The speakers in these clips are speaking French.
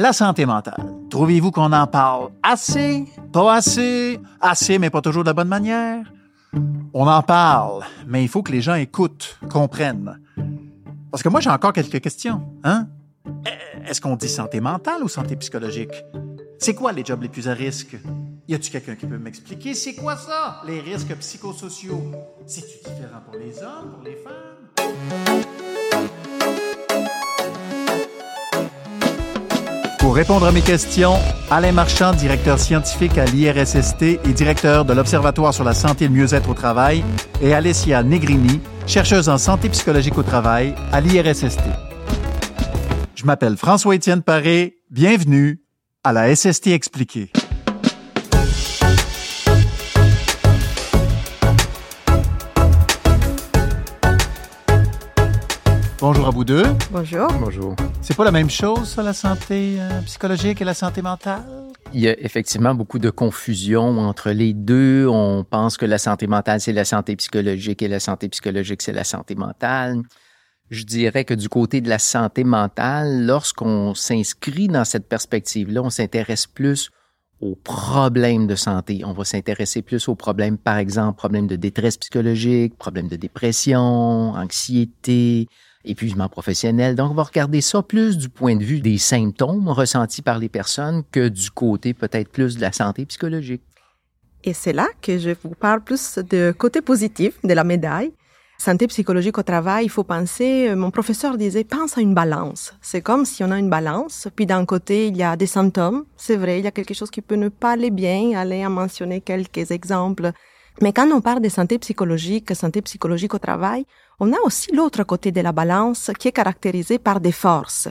La santé mentale. Trouvez-vous qu'on en parle assez, pas assez, assez mais pas toujours de la bonne manière? On en parle, mais il faut que les gens écoutent, comprennent. Parce que moi, j'ai encore quelques questions. Hein? Est-ce qu'on dit santé mentale ou santé psychologique? C'est quoi les jobs les plus à risque? Y a-tu quelqu'un qui peut m'expliquer? C'est quoi ça, les risques psychosociaux? C'est-tu différent pour les hommes, pour les femmes? Pour répondre à mes questions, Alain Marchand, directeur scientifique à l'IRSST et directeur de l'Observatoire sur la santé et le mieux-être au travail, et Alessia Negrini, chercheuse en santé psychologique au travail à l'IRSST. Je m'appelle François-Étienne Paré. Bienvenue à la SST expliquée. Bonjour à vous deux. Bonjour. Bonjour. C'est pas la même chose, ça, la santé euh, psychologique et la santé mentale? Il y a effectivement beaucoup de confusion entre les deux. On pense que la santé mentale, c'est la santé psychologique et la santé psychologique, c'est la santé mentale. Je dirais que du côté de la santé mentale, lorsqu'on s'inscrit dans cette perspective-là, on s'intéresse plus aux problèmes de santé. On va s'intéresser plus aux problèmes, par exemple, problèmes de détresse psychologique, problèmes de dépression, anxiété, épuisement professionnel. Donc, on va regarder ça plus du point de vue des symptômes ressentis par les personnes que du côté peut-être plus de la santé psychologique. Et c'est là que je vous parle plus de côté positif de la médaille. Santé psychologique au travail, il faut penser, euh, mon professeur disait, pense à une balance. C'est comme si on a une balance, puis d'un côté, il y a des symptômes. C'est vrai, il y a quelque chose qui peut ne pas aller bien. Allez à mentionner quelques exemples. Mais quand on parle de santé psychologique, santé psychologique au travail, on a aussi l'autre côté de la balance qui est caractérisé par des forces.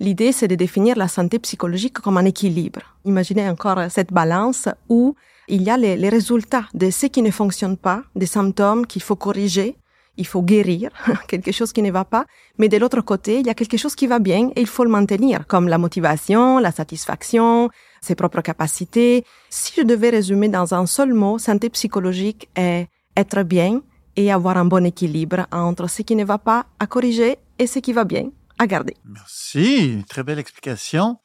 L'idée, c'est de définir la santé psychologique comme un équilibre. Imaginez encore cette balance où il y a les, les résultats de ce qui ne fonctionne pas, des symptômes qu'il faut corriger, il faut guérir quelque chose qui ne va pas, mais de l'autre côté, il y a quelque chose qui va bien et il faut le maintenir, comme la motivation, la satisfaction, ses propres capacités. Si je devais résumer dans un seul mot, santé psychologique est être bien et avoir un bon équilibre entre ce qui ne va pas à corriger et ce qui va bien à garder. Merci, très belle explication.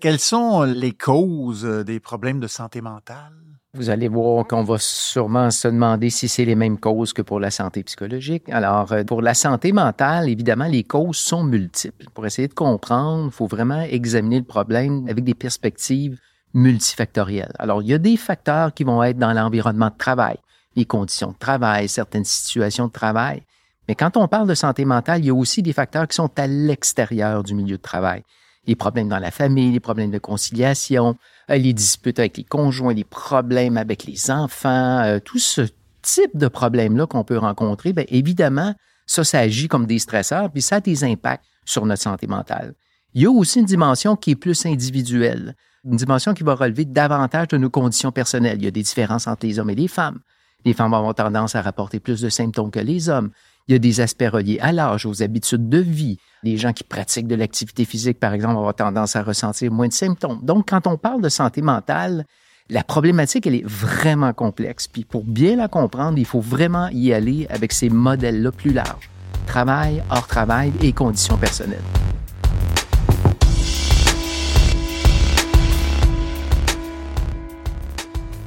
Quelles sont les causes des problèmes de santé mentale? Vous allez voir qu'on va sûrement se demander si c'est les mêmes causes que pour la santé psychologique. Alors, euh, pour la santé mentale, évidemment, les causes sont multiples. Pour essayer de comprendre, il faut vraiment examiner le problème avec des perspectives multifactorielles. Alors, il y a des facteurs qui vont être dans l'environnement de travail, les conditions de travail, certaines situations de travail. Mais quand on parle de santé mentale, il y a aussi des facteurs qui sont à l'extérieur du milieu de travail. Les problèmes dans la famille, les problèmes de conciliation, les disputes avec les conjoints, les problèmes avec les enfants, euh, tout ce type de problèmes-là qu'on peut rencontrer, bien évidemment, ça, ça agit comme des stresseurs, puis ça a des impacts sur notre santé mentale. Il y a aussi une dimension qui est plus individuelle, une dimension qui va relever davantage de nos conditions personnelles. Il y a des différences entre les hommes et les femmes. Les femmes vont tendance à rapporter plus de symptômes que les hommes. Il y a des aspects reliés à l'âge, aux habitudes de vie. Les gens qui pratiquent de l'activité physique, par exemple, avoir tendance à ressentir moins de symptômes. Donc, quand on parle de santé mentale, la problématique, elle est vraiment complexe. Puis pour bien la comprendre, il faut vraiment y aller avec ces modèles-là plus larges. Travail, hors travail et conditions personnelles.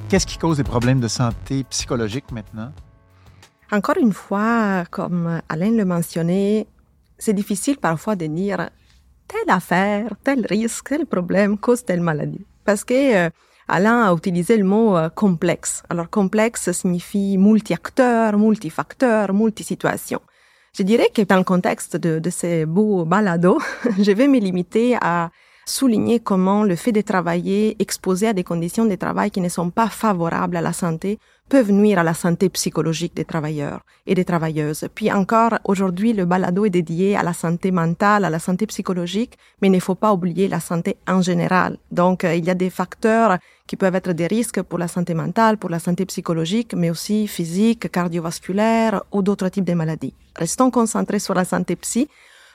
Qu'est-ce qui cause des problèmes de santé psychologique maintenant? Encore une fois, comme Alain le mentionnait, c'est difficile parfois de dire telle affaire, tel risque, tel problème cause telle maladie. Parce que euh, Alain a utilisé le mot euh, complexe. Alors complexe signifie multi-acteurs, multifacteurs, multisituations. Je dirais que dans le contexte de, de ces beaux balados, je vais me limiter à souligner comment le fait de travailler exposé à des conditions de travail qui ne sont pas favorables à la santé peuvent nuire à la santé psychologique des travailleurs et des travailleuses. Puis encore, aujourd'hui, le balado est dédié à la santé mentale, à la santé psychologique, mais il ne faut pas oublier la santé en général. Donc, euh, il y a des facteurs qui peuvent être des risques pour la santé mentale, pour la santé psychologique, mais aussi physique, cardiovasculaire ou d'autres types de maladies. Restons concentrés sur la santé psy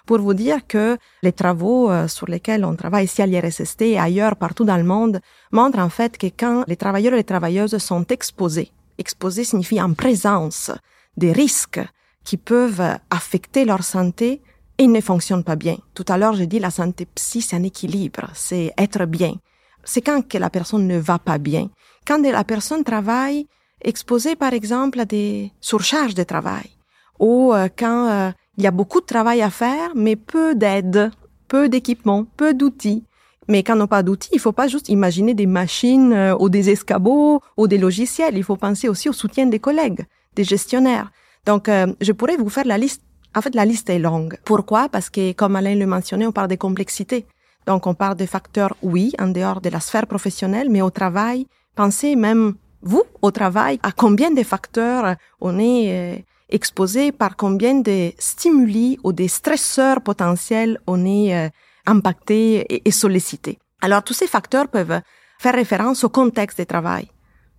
pour vous dire que les travaux euh, sur lesquels on travaille ici à l'IRSST et ailleurs partout dans le monde montrent en fait que quand les travailleurs et les travailleuses sont exposés exposé signifie en présence des risques qui peuvent affecter leur santé, et il ne fonctionne pas bien. Tout à l'heure, j'ai dit la santé psy, c'est un équilibre, c'est être bien. C'est quand que la personne ne va pas bien. Quand la personne travaille exposée, par exemple, à des surcharges de travail, ou euh, quand euh, il y a beaucoup de travail à faire, mais peu d'aide, peu d'équipement, peu d'outils. Mais quand on n'a pas d'outils, il faut pas juste imaginer des machines euh, ou des escabeaux ou des logiciels. Il faut penser aussi au soutien des collègues, des gestionnaires. Donc, je pourrais vous faire la liste en fait, la liste est longue. Pourquoi? Parce que, comme Alain le mentionnait, on parle de complexité. Donc, on parle de facteurs, oui, en dehors de la sphère professionnelle, mais au travail, pensez même, vous, au travail, à combien de facteurs on est euh, exposé, par combien de stimuli ou des stresseurs potentiels on est euh, impacté et, sollicité. Alors, tous ces facteurs peuvent faire référence au contexte de travail.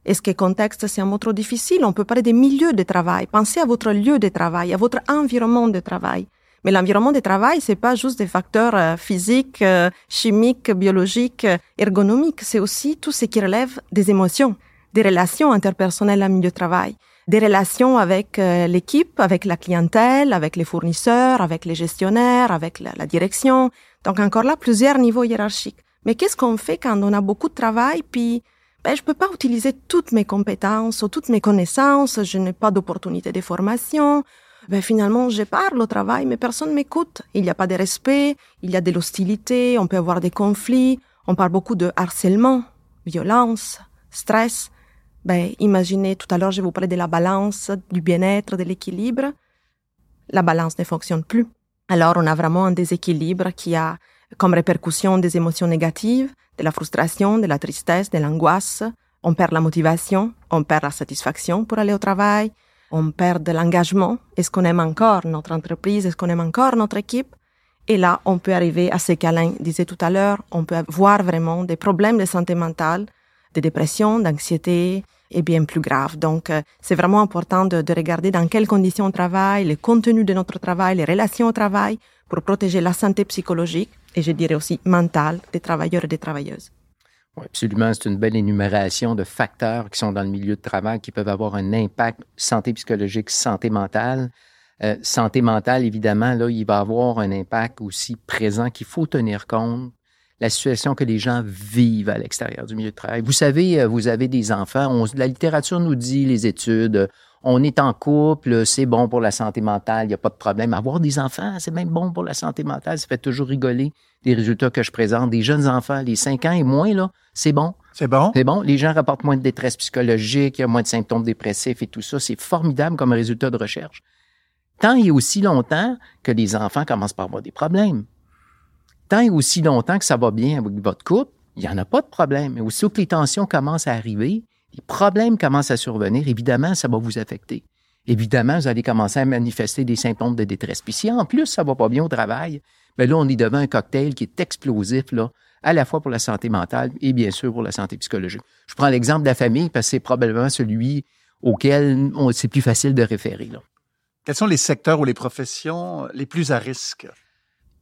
Est-ce que contexte, c'est un mot trop difficile? On peut parler des milieux de travail. Pensez à votre lieu de travail, à votre environnement de travail. Mais l'environnement de travail, c'est pas juste des facteurs euh, physiques, euh, chimiques, biologiques, ergonomiques. C'est aussi tout ce qui relève des émotions, des relations interpersonnelles en milieu de travail, des relations avec l'équipe, avec la clientèle, avec les fournisseurs, avec les gestionnaires, avec la, la direction. Donc encore là, plusieurs niveaux hiérarchiques. Mais qu'est-ce qu'on fait quand on a beaucoup de travail, puis ben, je peux pas utiliser toutes mes compétences ou toutes mes connaissances, je n'ai pas d'opportunité de formation. Ben, finalement, je parle au travail, mais personne m'écoute. Il n'y a pas de respect, il y a de l'hostilité, on peut avoir des conflits, on parle beaucoup de harcèlement, violence, stress. Ben, imaginez, tout à l'heure, je vous parlais de la balance, du bien-être, de l'équilibre. La balance ne fonctionne plus. Alors, on a vraiment un déséquilibre qui a comme répercussion des émotions négatives, de la frustration, de la tristesse, de l'angoisse. On perd la motivation, on perd la satisfaction pour aller au travail, on perd de l'engagement. Est-ce qu'on aime encore notre entreprise? Est-ce qu'on aime encore notre équipe? Et là, on peut arriver à ce qu'Alain disait tout à l'heure, on peut voir vraiment des problèmes de santé mentale, de dépression, d'anxiété et bien plus grave. Donc, euh, c'est vraiment important de, de, regarder dans quelles conditions on travaille, le contenu de notre travail, les relations au travail pour protéger la santé psychologique et je dirais aussi mentale des travailleurs et des travailleuses. Absolument. C'est une belle énumération de facteurs qui sont dans le milieu de travail qui peuvent avoir un impact santé psychologique, santé mentale. Euh, santé mentale, évidemment, là, il va avoir un impact aussi présent qu'il faut tenir compte. La situation que les gens vivent à l'extérieur du milieu de travail. Vous savez, euh, vous avez des enfants. On, la littérature nous dit, les études, on est en couple, c'est bon pour la santé mentale, il n'y a pas de problème. Avoir des enfants, c'est même bon pour la santé mentale, ça fait toujours rigoler les résultats que je présente. Des jeunes enfants, les 5 ans et moins, là, c'est bon. C'est bon? C'est bon. Les gens rapportent moins de détresse psychologique, il y a moins de symptômes dépressifs et tout ça. C'est formidable comme résultat de recherche. Tant et aussi longtemps que les enfants commencent par avoir des problèmes. Tant aussi longtemps que ça va bien avec votre couple, il n'y en a pas de problème. Mais aussitôt que les tensions commencent à arriver, les problèmes commencent à survenir, évidemment, ça va vous affecter. Évidemment, vous allez commencer à manifester des symptômes de détresse. Puis si en plus ça va pas bien au travail, bien là, on est devant un cocktail qui est explosif, là, à la fois pour la santé mentale et bien sûr pour la santé psychologique. Je prends l'exemple de la famille parce que c'est probablement celui auquel c'est plus facile de référer. Quels sont les secteurs ou les professions les plus à risque?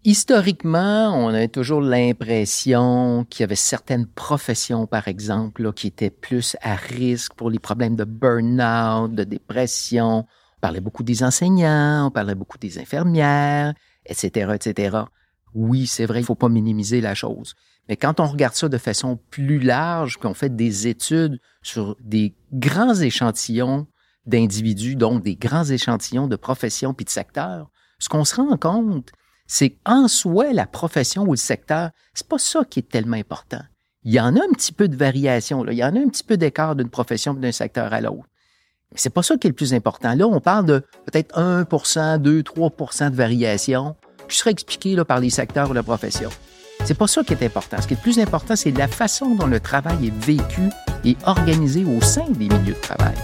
Historiquement, on a toujours l'impression qu'il y avait certaines professions, par exemple, qui étaient plus à risque pour les problèmes de burn-out, de dépression. On parlait beaucoup des enseignants, on parlait beaucoup des infirmières, etc., etc. Oui, c'est vrai, il ne faut pas minimiser la chose. Mais quand on regarde ça de façon plus large, qu'on fait des études sur des grands échantillons d'individus, donc des grands échantillons de professions puis de secteurs, ce qu'on se rend compte, c'est en soi la profession ou le secteur, c'est pas ça qui est tellement important. Il y en a un petit peu de variation, il y en a un petit peu d'écart d'une profession d'un secteur à l'autre. Mais c'est pas ça qui est le plus important. Là, on parle de peut-être 1% 2, 3% de variation, qui serait expliqué là, par les secteurs ou la profession. C'est pas ça qui est important. Ce qui est le plus important, c'est la façon dont le travail est vécu et organisé au sein des milieux de travail.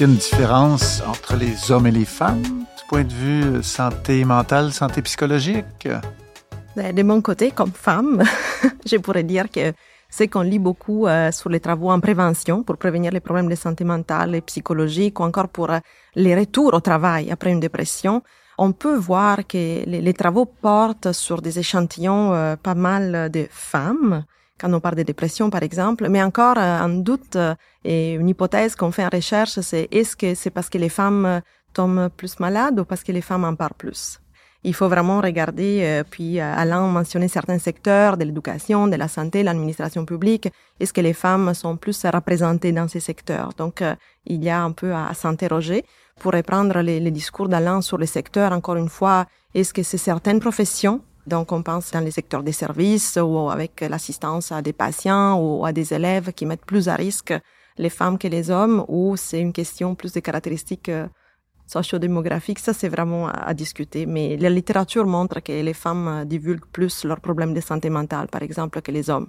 Y a une différence entre les hommes et les femmes du point de vue euh, santé mentale, santé psychologique? Ben, de mon côté, comme femme, je pourrais dire que c'est qu'on lit beaucoup euh, sur les travaux en prévention pour prévenir les problèmes de santé mentale et psychologique ou encore pour euh, les retours au travail après une dépression. On peut voir que les travaux portent sur des échantillons pas mal de femmes quand on parle de dépression, par exemple. Mais encore, euh, un doute euh, et une hypothèse qu'on fait en recherche, c'est est-ce que c'est parce que les femmes tombent plus malades ou parce que les femmes en parlent plus? Il faut vraiment regarder, euh, puis euh, Alain mentionnait certains secteurs de l'éducation, de la santé, l'administration publique. Est-ce que les femmes sont plus représentées dans ces secteurs? Donc, euh, il y a un peu à, s'interroger. Pour reprendre les, les discours d'Alain sur les secteurs, encore une fois, est-ce que c'est certaines professions donc, on pense dans les secteurs des services ou avec l'assistance à des patients ou à des élèves qui mettent plus à risque les femmes que les hommes ou c'est une question plus de caractéristiques sociodémographique, ça c'est vraiment à, discuter. Mais la littérature montre que les femmes euh, divulguent plus leurs problèmes de santé mentale, par exemple, que les hommes.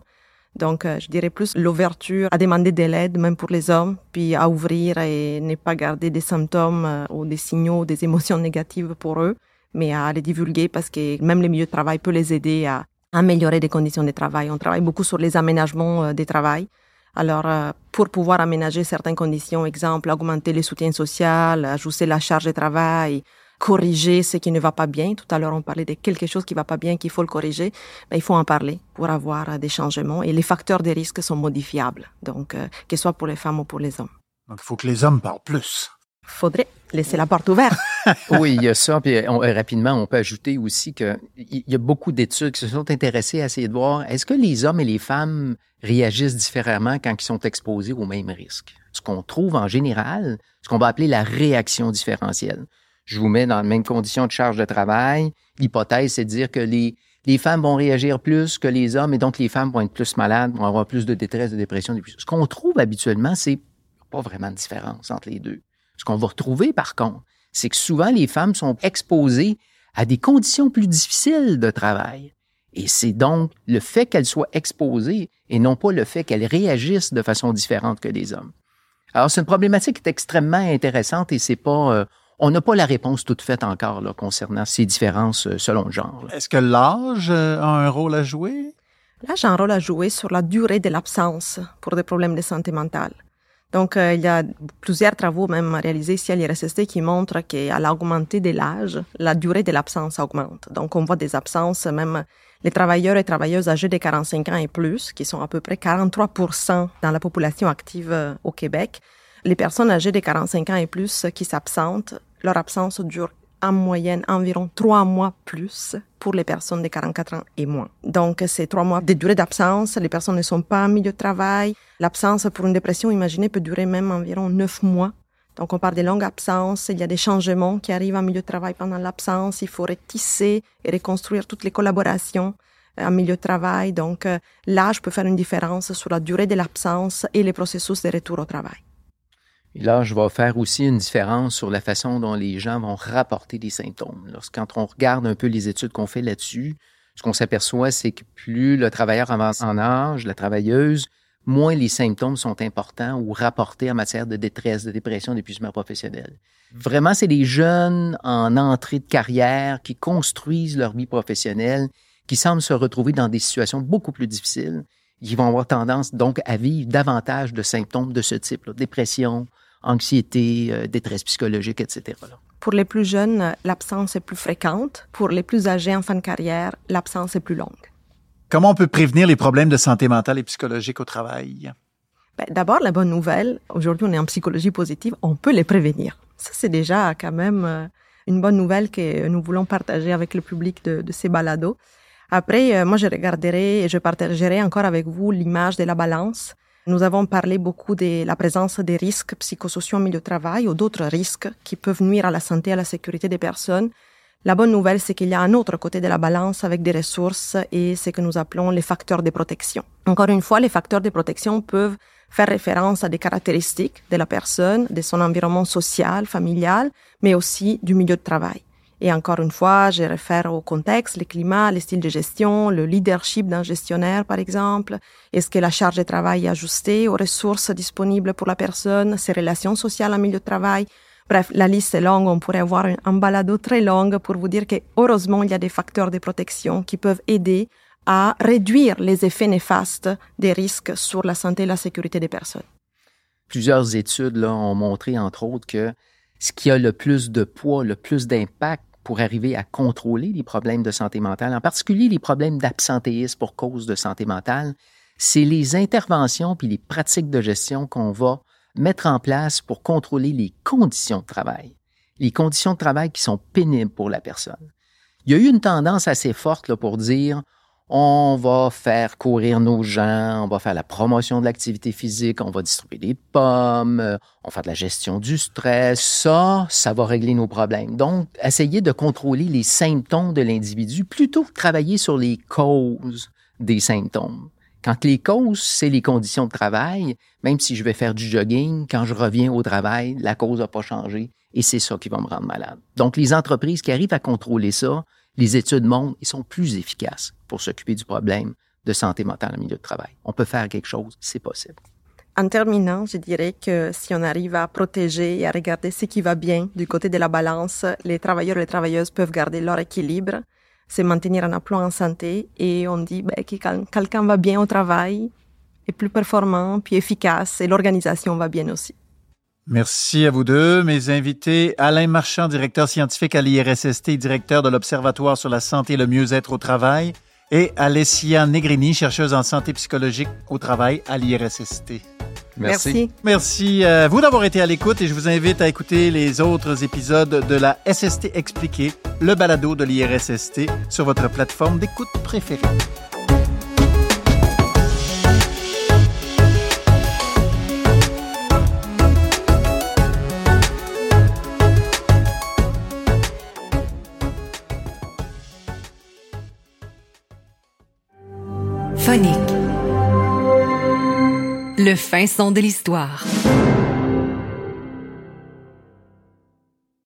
Donc, euh, je dirais plus l'ouverture à demander de l'aide, même pour les hommes, puis à ouvrir et ne pas garder des symptômes euh, ou des signaux, des émotions négatives pour eux, mais à les divulguer parce que même les milieux de travail peuvent les aider à améliorer des conditions de travail. On travaille beaucoup sur les aménagements des travail alors, euh, pour pouvoir aménager certaines conditions, exemple, augmenter les soutiens sociaux, ajuster la charge de travail, corriger ce qui ne va pas bien. Tout à l'heure, on parlait de quelque chose qui va pas bien, qu'il faut le corriger. Ben, il faut en parler pour avoir euh, des changements. Et les facteurs de risque sont modifiables, donc euh, que ce soit pour les femmes ou pour les hommes. Donc, il faut que les hommes parlent plus. Faudrait laisser la porte ouverte. oui, il y a ça. Puis rapidement, on peut ajouter aussi qu'il y a beaucoup d'études qui se sont intéressées à essayer de voir est-ce que les hommes et les femmes réagissent différemment quand ils sont exposés aux mêmes risques. Ce qu'on trouve en général, ce qu'on va appeler la réaction différentielle. Je vous mets dans les mêmes conditions de charge de travail. L'hypothèse, c'est de dire que les, les femmes vont réagir plus que les hommes et donc les femmes vont être plus malades, vont avoir plus de détresse, de dépression. Ce qu'on trouve habituellement, c'est pas vraiment de différence entre les deux. Ce qu'on va retrouver, par contre, c'est que souvent les femmes sont exposées à des conditions plus difficiles de travail. Et c'est donc le fait qu'elles soient exposées et non pas le fait qu'elles réagissent de façon différente que les hommes. Alors, c'est une problématique qui est extrêmement intéressante et c'est pas, euh, on n'a pas la réponse toute faite encore là, concernant ces différences euh, selon le genre. Est-ce que l'âge euh, a un rôle à jouer? L'âge a un rôle à jouer sur la durée de l'absence pour des problèmes de santé mentale. Donc, il y a plusieurs travaux même réalisés ici à l'IRSST qui montrent qu'à l'augmenter de l'âge, la durée de l'absence augmente. Donc, on voit des absences même les travailleurs et travailleuses âgés de 45 ans et plus, qui sont à peu près 43 dans la population active euh, au Québec, les personnes âgées de 45 ans et plus qui s'absentent, leur absence dure en moyenne environ trois mois plus pour les personnes de 44 ans et moins. Donc, c'est trois mois de durée d'absence. Les personnes ne sont pas en milieu de travail. L'absence pour une dépression, imaginez, peut durer même environ neuf mois donc, on parle de longues absences, il y a des changements qui arrivent en milieu de travail pendant l'absence, il faut retisser et reconstruire toutes les collaborations euh, en milieu de travail. Donc, euh, l'âge peut faire une différence sur la durée de l'absence et les processus de retour au travail. L'âge va faire aussi une différence sur la façon dont les gens vont rapporter des symptômes. Lorsqu'on on regarde un peu les études qu'on fait là-dessus, ce qu'on s'aperçoit, c'est que plus le travailleur avance en âge, la travailleuse, moins les symptômes sont importants ou rapportés en matière de détresse, de dépression, d'épuisement professionnel. Vraiment, c'est les jeunes en entrée de carrière qui construisent leur vie professionnelle, qui semblent se retrouver dans des situations beaucoup plus difficiles, qui vont avoir tendance donc à vivre davantage de symptômes de ce type, dépression, anxiété, euh, détresse psychologique, etc. Pour les plus jeunes, l'absence est plus fréquente. Pour les plus âgés en fin de carrière, l'absence est plus longue. Comment on peut prévenir les problèmes de santé mentale et psychologique au travail? Ben, d'abord, la bonne nouvelle, aujourd'hui on est en psychologie positive, on peut les prévenir. Ça, c'est déjà quand même euh, une bonne nouvelle que nous voulons partager avec le public de, ces balados. Après, euh, moi, je regarderai et je partagerai encore avec vous l'image de la balance. Nous avons parlé beaucoup de la présence des risques psychosociaux au milieu de travail ou d'autres risques qui peuvent nuire à la santé et à la sécurité des personnes. La bonne nouvelle, c'est qu'il y a un autre côté de la balance avec des ressources et ce que nous appelons les facteurs de protection. Encore une fois, les facteurs de protection peuvent faire référence à des caractéristiques de la personne, de son environnement social, familial, mais aussi du milieu de travail. Et encore une fois, je réfère au contexte, le climat, les styles de gestion, le leadership d'un gestionnaire, par exemple. Est-ce que la charge de travail est ajustée aux ressources disponibles pour la personne, ses relations sociales en milieu de travail? Bref, la liste est longue, on pourrait avoir un balado très long pour vous dire que heureusement, il y a des facteurs de protection qui peuvent aider à réduire les effets néfastes des risques sur la santé et la sécurité des personnes. Plusieurs études ont montré, entre autres, que ce qui a le plus de poids, le plus d'impact pour arriver à contrôler les problèmes de santé mentale, en particulier les problèmes d'absentéisme pour cause de santé mentale, c'est les interventions puis les pratiques de gestion qu'on va mettre en place pour contrôler les conditions de travail. les conditions de travail qui sont pénibles pour la personne. Il y a eu une tendance assez forte pour dire on va faire courir nos gens, on va faire la promotion de l'activité physique, on va distribuer des pommes, euh, on va faire de la gestion du stress. Ça, ça va régler nos problèmes. Donc, essayer de contrôler les symptômes de l'individu plutôt que travailler sur les causes des symptômes. Quand les causes, c'est les conditions de travail, même si je vais faire du jogging, quand je reviens au travail, la cause n'a pas changé et c'est ça qui va me rendre malade. Donc, les entreprises qui arrivent à contrôler ça, les études montrent, ils sont plus efficaces pour s'occuper du problème de santé mentale en milieu de travail. On peut faire quelque chose, c'est possible. En terminant, je dirais que si on arrive à protéger et à regarder ce qui va bien du côté de la balance, les travailleurs et les travailleuses peuvent garder leur équilibre, se maintenir en emploi en santé et on dit ben, que quand quelqu'un va bien au travail, est plus performant, puis efficace et l'organisation va bien aussi. Merci à vous deux. Mes invités, Alain Marchand, directeur scientifique à l'IRSST, directeur de l'Observatoire sur la santé et le mieux-être au travail, et Alessia Negrini, chercheuse en santé psychologique au travail à l'IRSST. Merci. Merci à vous d'avoir été à l'écoute et je vous invite à écouter les autres épisodes de la SST Expliquée, le balado de l'IRSST, sur votre plateforme d'écoute préférée. Le fin son de l'histoire.